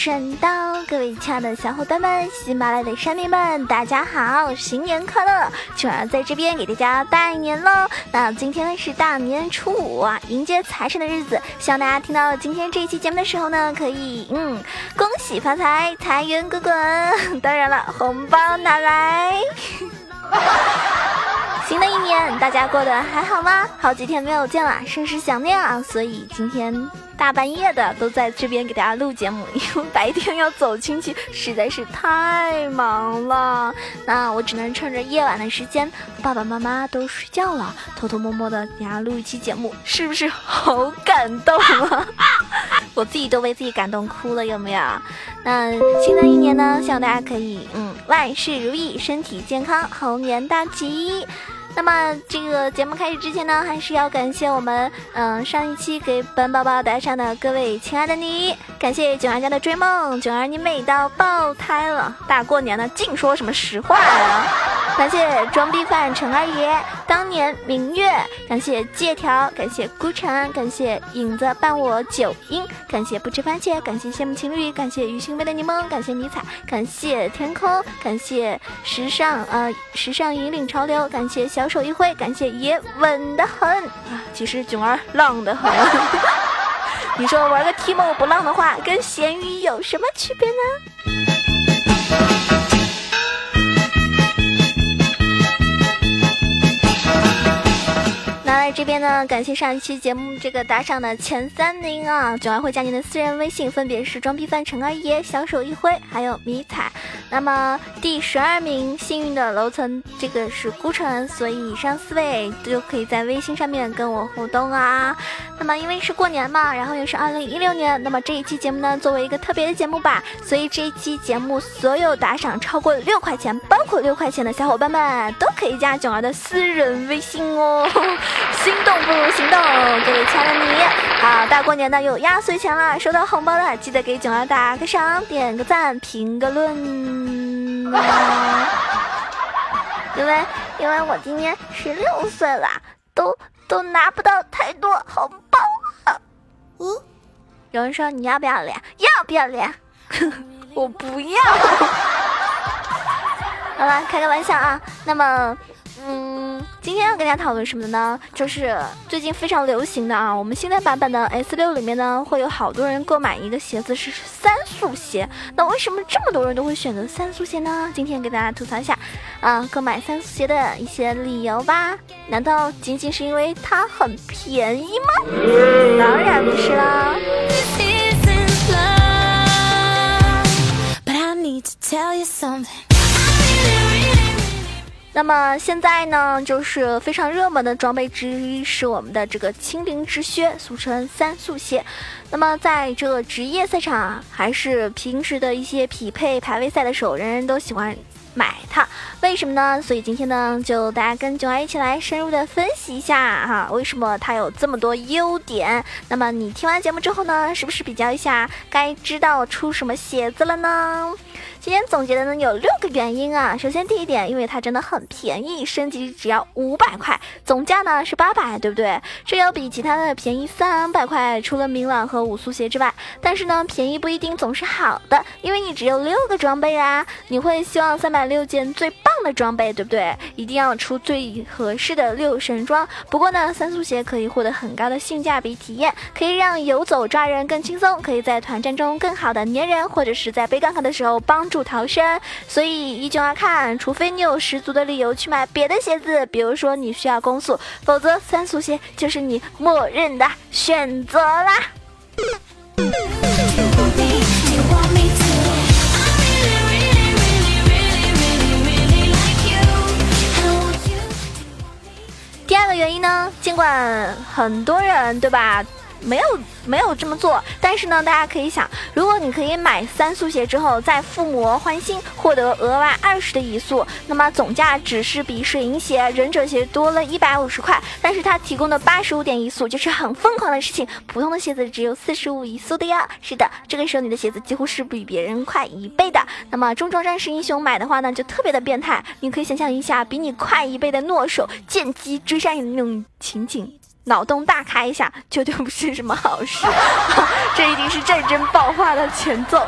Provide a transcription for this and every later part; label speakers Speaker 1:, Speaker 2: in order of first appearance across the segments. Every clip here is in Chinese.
Speaker 1: 财神到，财神到！各位亲爱的小伙伴们，喜马拉雅的山民们，大家好，新年快乐！九儿在这边给大家拜年喽。那今天呢是大年初五啊，迎接财神的日子。希望大家听到今天这一期节目的时候呢，可以嗯，恭喜发财，财源滚滚！当然了，红包拿来！新的一年，大家过得还好吗？好几天没有见了，甚是想念啊！所以今天大半夜的都在这边给大家录节目，因为白天要走亲戚，实在是太忙了。那我只能趁着夜晚的时间，爸爸妈妈都睡觉了，偷偷摸摸的给大家录一期节目，是不是好感动啊？我自己都为自己感动哭了，有没有？那新的一年呢，希望大家可以嗯万事如意，身体健康，猴年大吉。那么这个节目开始之前呢，还是要感谢我们嗯上一期给本宝宝打赏的各位亲爱的你，感谢囧儿家的追梦，囧儿你美到爆胎了，大过年的净说什么实话呀！感谢装逼犯陈二爷，当年明月，感谢借条，感谢孤城，感谢影子伴我九阴，感谢不吃番茄，感谢羡慕情侣，感谢鱼腥味的柠檬，感谢迷彩，感谢天空，感谢时尚呃时尚引领潮流，感谢小手一挥，感谢爷稳得很啊，其实囧儿浪得很。你说玩个 T 梦不浪的话，跟咸鱼有什么区别呢？这边呢，感谢上一期节目这个打赏的前三名啊，九儿会加您的私人微信，分别是装逼犯陈二爷、小手一挥，还有迷彩。那么第十二名幸运的楼层，这个是孤城，所以以上四位都可以在微信上面跟我互动啊。那么因为是过年嘛，然后又是二零一六年，那么这一期节目呢，作为一个特别的节目吧，所以这一期节目所有打赏超过六块钱，包括六块钱的小伙伴们，都可以加囧儿的私人微信哦。心动不如行动，各位亲爱的你啊！大过年的有压岁钱了，收到红包的，记得给囧儿打个赏，点个赞，评个论。因为因为我今年十六岁了，都都拿不到太多红包了。嗯，有人说你要不要脸？要不要脸？我不要。好了，开个玩笑啊。那么。嗯，今天要跟大家讨论什么的呢？就是最近非常流行的啊，我们现在版本的 S 六里面呢，会有好多人购买一个鞋子是三速鞋。那为什么这么多人都会选择三速鞋呢？今天给大家吐槽一下啊，购买三速鞋的一些理由吧。难道仅仅是因为它很便宜吗？当然不是啦。But I need to tell you something. 那么现在呢，就是非常热门的装备之一是我们的这个青灵之靴，俗称三速鞋。那么在这个职业赛场，还是平时的一些匹配排位赛的时候，人人都喜欢。买它，为什么呢？所以今天呢，就大家跟囧儿一起来深入的分析一下哈，为什么它有这么多优点？那么你听完节目之后呢，是不是比较一下该知道出什么鞋子了呢？今天总结的呢有六个原因啊。首先第一点，因为它真的很便宜，升级只要五百块，总价呢是八百，对不对？这要比其他的便宜三百块，除了明朗和五速鞋之外。但是呢，便宜不一定总是好的，因为你只有六个装备啊，你会希望三百。六件最棒的装备，对不对？一定要出最合适的六神装。不过呢，三速鞋可以获得很高的性价比体验，可以让游走抓人更轻松，可以在团战中更好的粘人，或者是在背杠杆的时候帮助逃生。所以依旧要看，除非你有十足的理由去买别的鞋子，比如说你需要攻速，否则三速鞋就是你默认的选择啦。第二个原因呢，尽管很多人对吧，没有。没有这么做，但是呢，大家可以想，如果你可以买三速鞋之后再附魔换新，获得额外二十的移速，那么总价只是比水银鞋、忍者鞋多了一百五十块，但是它提供的八十五点移速就是很疯狂的事情。普通的鞋子只有四十五移速的呀。是的，这个时候你的鞋子几乎是比别人快一倍的。那么中装战士英雄买的话呢，就特别的变态。你可以想象一下，比你快一倍的诺手剑姬追杀你的那种情景。脑洞大开一下，绝对不是什么好事。这一定是战争爆发的前奏。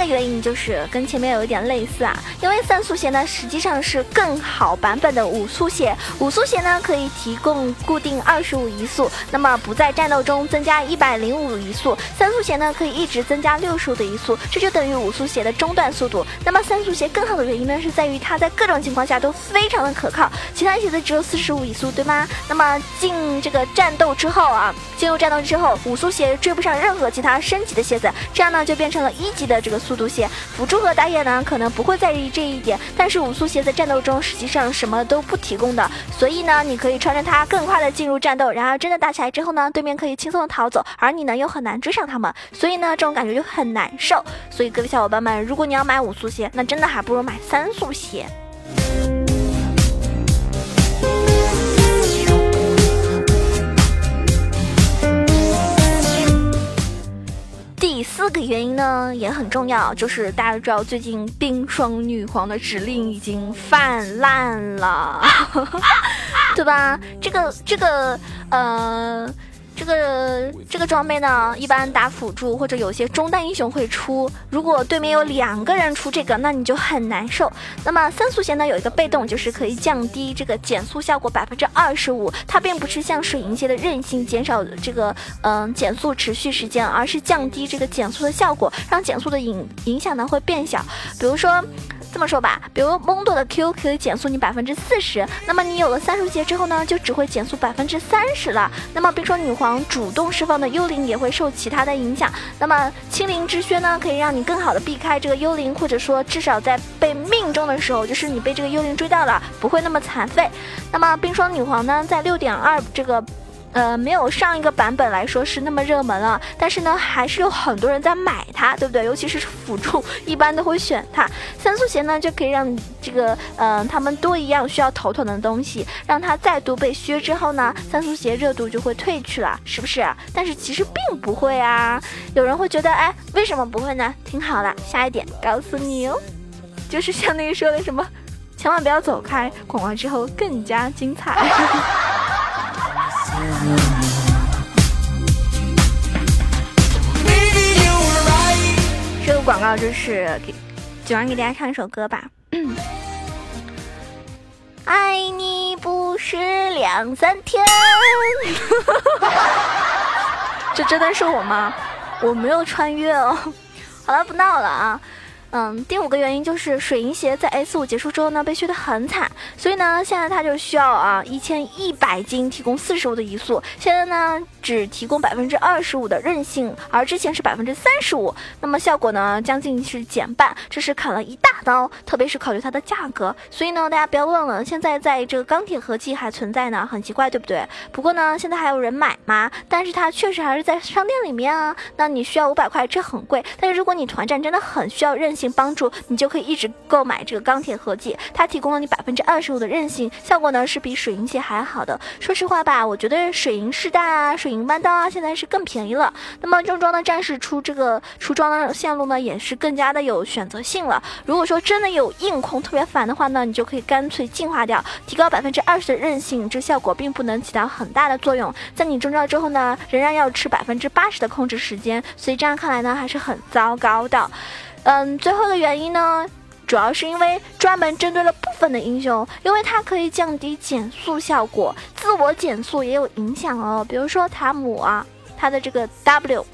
Speaker 1: 第三个原因就是跟前面有一点类似啊，因为三速鞋呢实际上是更好版本的五速鞋，五速鞋呢可以提供固定二十五移速，那么不在战斗中增加一百零五移速，三速鞋呢可以一直增加六十五的移速，这就等于五速鞋的中段速度。那么三速鞋更好的原因呢是在于它在各种情况下都非常的可靠，其他鞋子只有四十五移速，对吗？那么进这个战斗之后啊，进入战斗之后，五速鞋追不上任何其他升级的鞋子，这样呢就变成了一级。的这个速度鞋，辅助和打野呢可能不会在意这一点，但是五速鞋在战斗中实际上什么都不提供的，所以呢，你可以穿着它更快的进入战斗，然而真的打起来之后呢，对面可以轻松的逃走，而你呢又很难追上他们，所以呢这种感觉就很难受。所以各位小伙伴们，如果你要买五速鞋，那真的还不如买三速鞋。第四个原因呢也很重要，就是大家都知道最近冰霜女皇的指令已经泛滥了，对吧？这个这个呃。这个这个装备呢，一般打辅助或者有些中单英雄会出。如果对面有两个人出这个，那你就很难受。那么三速鞋呢，有一个被动，就是可以降低这个减速效果百分之二十五。它并不是像水银鞋的韧性减少这个嗯减速持续时间，而是降低这个减速的效果，让减速的影影响呢会变小。比如说。这么说吧，比如蒙多的 Q 可以减速你百分之四十，那么你有了三速鞋之后呢，就只会减速百分之三十了。那么冰霜女皇主动释放的幽灵也会受其他的影响。那么清灵之靴呢，可以让你更好的避开这个幽灵，或者说至少在被命中的时候，就是你被这个幽灵追到了，不会那么残废。那么冰霜女皇呢，在六点二这个。呃，没有上一个版本来说是那么热门了，但是呢，还是有很多人在买它，对不对？尤其是辅助，一般都会选它。三速鞋呢，就可以让这个，嗯，他们都一样需要头疼的东西，让它再度被削之后呢，三速鞋热度就会退去了，是不是？但是其实并不会啊。有人会觉得，哎，为什么不会呢？听好了，下一点告诉你哦，就是像那个说的什么，千万不要走开，广告之后更加精彩。这个广告就是给九儿给大家唱一首歌吧。爱你不是两三天。这真的是我吗？我没有穿越哦。好了，不闹了啊。嗯，第五个原因就是水银鞋在 S 五结束之后呢，被削得很惨，所以呢，现在它就需要啊一千一百斤提供四十五的移速，现在呢只提供百分之二十五的韧性，而之前是百分之三十五，那么效果呢将近是减半，这是砍了一大刀，特别是考虑它的价格，所以呢大家不要忘了，现在在这个钢铁合金还存在呢，很奇怪对不对？不过呢现在还有人买吗？但是它确实还是在商店里面啊，那你需要五百块，这很贵，但是如果你团战真的很需要韧性。性帮助你就可以一直购买这个钢铁合剂，它提供了你百分之二十五的韧性，效果呢是比水银鞋还好的。说实话吧，我觉得水银试弹啊、水银弯刀啊，现在是更便宜了。那么重装的战士出这个出装的线路呢，也是更加的有选择性了。如果说真的有硬控特别烦的话呢，你就可以干脆进化掉，提高百分之二十的韧性，这效果并不能起到很大的作用。在你中招之后呢，仍然要吃百分之八十的控制时间，所以这样看来呢，还是很糟糕的。嗯，最后的原因呢，主要是因为专门针对了部分的英雄，因为它可以降低减速效果，自我减速也有影响哦。比如说塔姆啊，他的这个 W。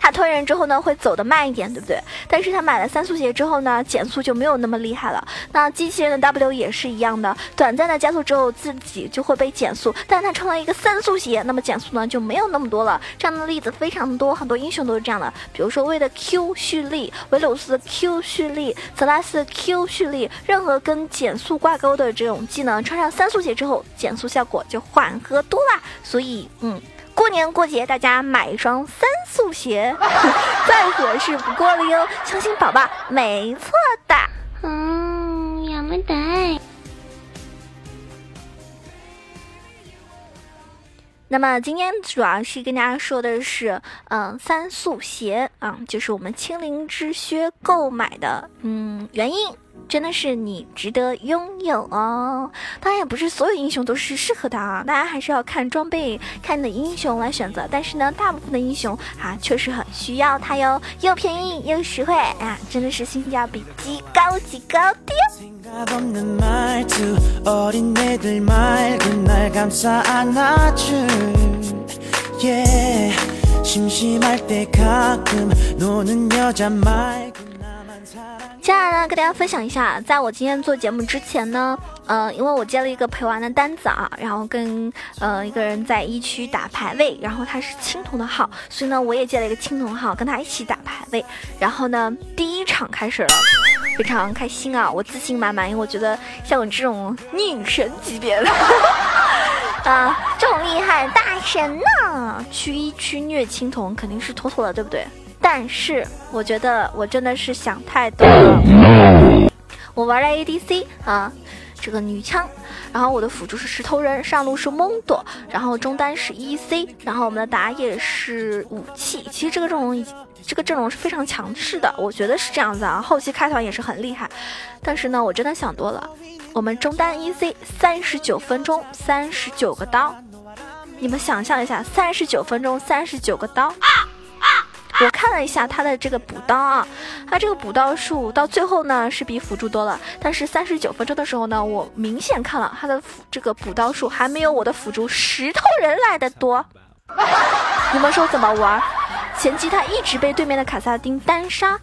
Speaker 1: 他吞人之后呢，会走得慢一点，对不对？但是他买了三速鞋之后呢，减速就没有那么厉害了。那机器人的 W 也是一样的，短暂的加速之后自己就会被减速，但他穿了一个三速鞋，那么减速呢就没有那么多了。这样的例子非常多，很多英雄都是这样的。比如说为的 Q 蓄力，维鲁斯的 Q 蓄力，泽拉斯的 Q 蓄力，任何跟减速挂钩的这种技能，穿上三速鞋之后，减速效果就缓和多啦。所以，嗯。过年过节，大家买一双三速鞋，再合适不过了哟！相信宝宝没错的。嗯，也没得。那么今天主要是跟大家说的是，嗯，三速鞋啊，就是我们青灵之靴购买的嗯原因。真的是你值得拥有哦。当然也不是所有英雄都是适合的啊，大家还是要看装备、看你的英雄来选择。但是呢，大部分的英雄啊，确实很需要它哟，又便宜又实惠啊，真的是性价比极高极高的。接下来呢，跟大家分享一下，在我今天做节目之前呢，呃，因为我接了一个陪玩的单子啊，然后跟呃一个人在一区打排位，然后他是青铜的号，所以呢，我也接了一个青铜号，跟他一起打排位。然后呢，第一场开始了，非常开心啊，我自信满满，因为我觉得像我这种女神级别的 啊，这么厉害大神呢，去一区虐青铜肯定是妥妥的，对不对？但是我觉得我真的是想太多了。我玩了 ADC 啊，这个女枪，然后我的辅助是石头人，上路是蒙朵，然后中单是 EC，然后我们的打野是武器。其实这个阵容，这个阵容是非常强势的，我觉得是这样子啊。后期开团也是很厉害，但是呢，我真的想多了。我们中单 EC 三十九分钟三十九个刀，你们想象一下，三十九分钟三十九个刀。我看了一下他的这个补刀啊，他这个补刀数到最后呢是比辅助多了，但是三十九分钟的时候呢，我明显看了他的这个补刀数还没有我的辅助石头人来的多。你们说怎么玩？前期他一直被对面的卡萨丁单杀，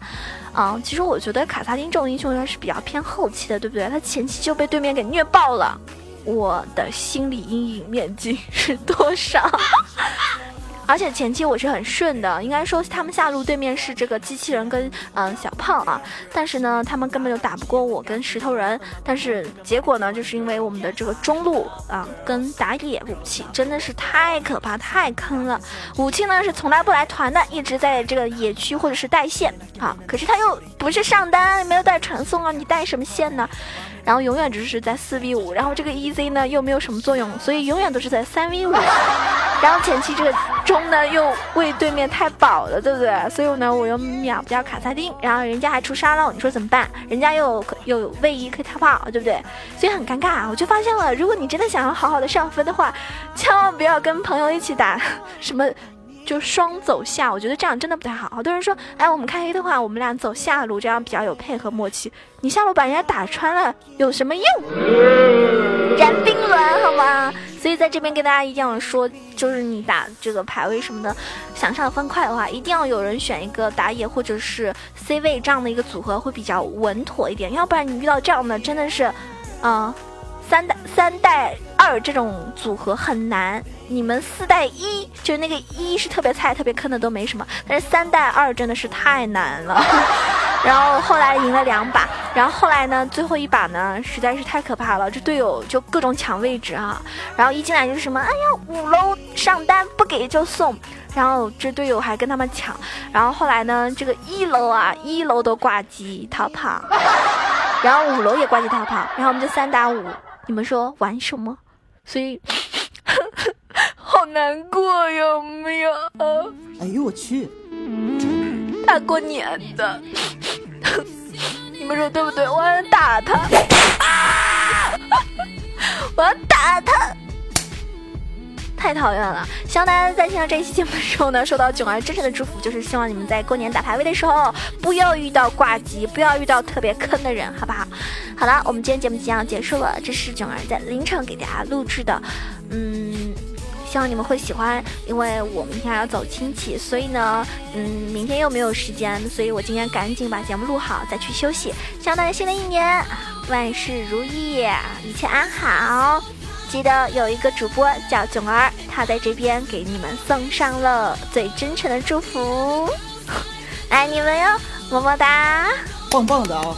Speaker 1: 啊，其实我觉得卡萨丁这种英雄应该是比较偏后期的，对不对？他前期就被对面给虐爆了，我的心理阴影面积是多少？而且前期我是很顺的，应该说他们下路对面是这个机器人跟嗯小胖啊，但是呢他们根本就打不过我跟石头人，但是结果呢就是因为我们的这个中路啊跟打野武器真的是太可怕太坑了，武器呢是从来不来团的，一直在这个野区或者是带线啊，可是他又不是上单，没有带传送啊，你带什么线呢？然后永远只是在四 v 五，然后这个 E Z 呢又没有什么作用，所以永远都是在三 v 五。然后前期这个钟呢又为对面太饱了，对不对？所以呢我又秒不掉卡萨丁，然后人家还出沙漏，你说怎么办？人家又有又有位移可以逃跑，对不对？所以很尴尬。我就发现了，如果你真的想要好好的上分的话，千万不要跟朋友一起打什么。就双走下，我觉得这样真的不太好。好多人说，哎，我们开黑的话，我们俩走下路，这样比较有配合默契。你下路把人家打穿了，有什么用？燃冰轮好吗？所以在这边跟大家一定要说，就是你打这个排位什么的，想上分快的话，一定要有人选一个打野或者是 C 位这样的一个组合会比较稳妥一点。要不然你遇到这样的，真的是，嗯，三代三代二这种组合很难。你们四带一就是那个一是特别菜特别坑的都没什么，但是三代二真的是太难了。然后后来赢了两把，然后后来呢，最后一把呢实在是太可怕了，这队友就各种抢位置啊，然后一进来就是什么，哎呀五楼上单不给就送，然后这队友还跟他们抢，然后后来呢这个一楼啊一楼都挂机逃跑，然后五楼也挂机逃跑，然后我们就三打五，你们说玩什么？所以。好难过有没有？
Speaker 2: 哎呦我去！
Speaker 1: 大过年的，你们说对不对？我要打他！我要打他！太讨厌了！希望大家在听到这一期节目的时候呢，收到囧儿真诚的祝福，就是希望你们在过年打排位的时候，不要遇到挂机，不要遇到特别坑的人，好不好？好了，我们今天节目即将结束了，这是囧儿在凌晨给大家录制的，嗯。希望你们会喜欢，因为我明天还要走亲戚，所以呢，嗯，明天又没有时间，所以我今天赶紧把节目录好，再去休息。希望大家新的一年万事如意，一切安好。记得有一个主播叫囧儿，他在这边给你们送上了最真诚的祝福，爱你们哟，么么哒，
Speaker 2: 棒棒的啊！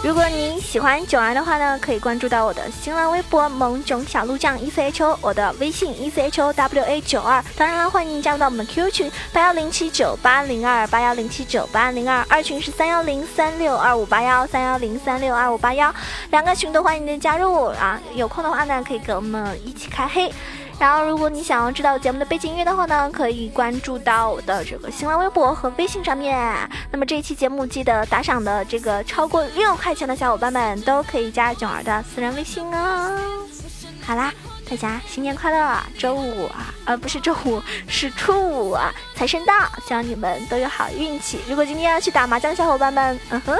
Speaker 1: 如果你喜欢囧儿的话呢，可以关注到我的新浪微博萌囧小鹿酱 E C H O，我的微信 E C H O W A 九二。当然了，欢迎加入到我们的 QQ 群八幺零七九八零二八幺零七九八零二，二群是三幺零三六二五八幺三幺零三六二五八幺，两个群都欢迎您加入啊！有空的话呢，可以跟我们一起开黑。然后，如果你想要知道节目的背景音乐的话呢，可以关注到我的这个新浪微博和微信上面。那么这一期节目记得打赏的这个超过六块钱的小伙伴们都可以加囧儿的私人微信哦。好啦。大家新年快乐！周五啊，呃，不是周五，是初五啊，财神到，希望你们都有好运气。如果今天要去打麻将，小伙伴们，嗯哼，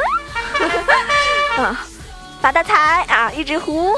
Speaker 1: 嗯，发大财啊，一直胡。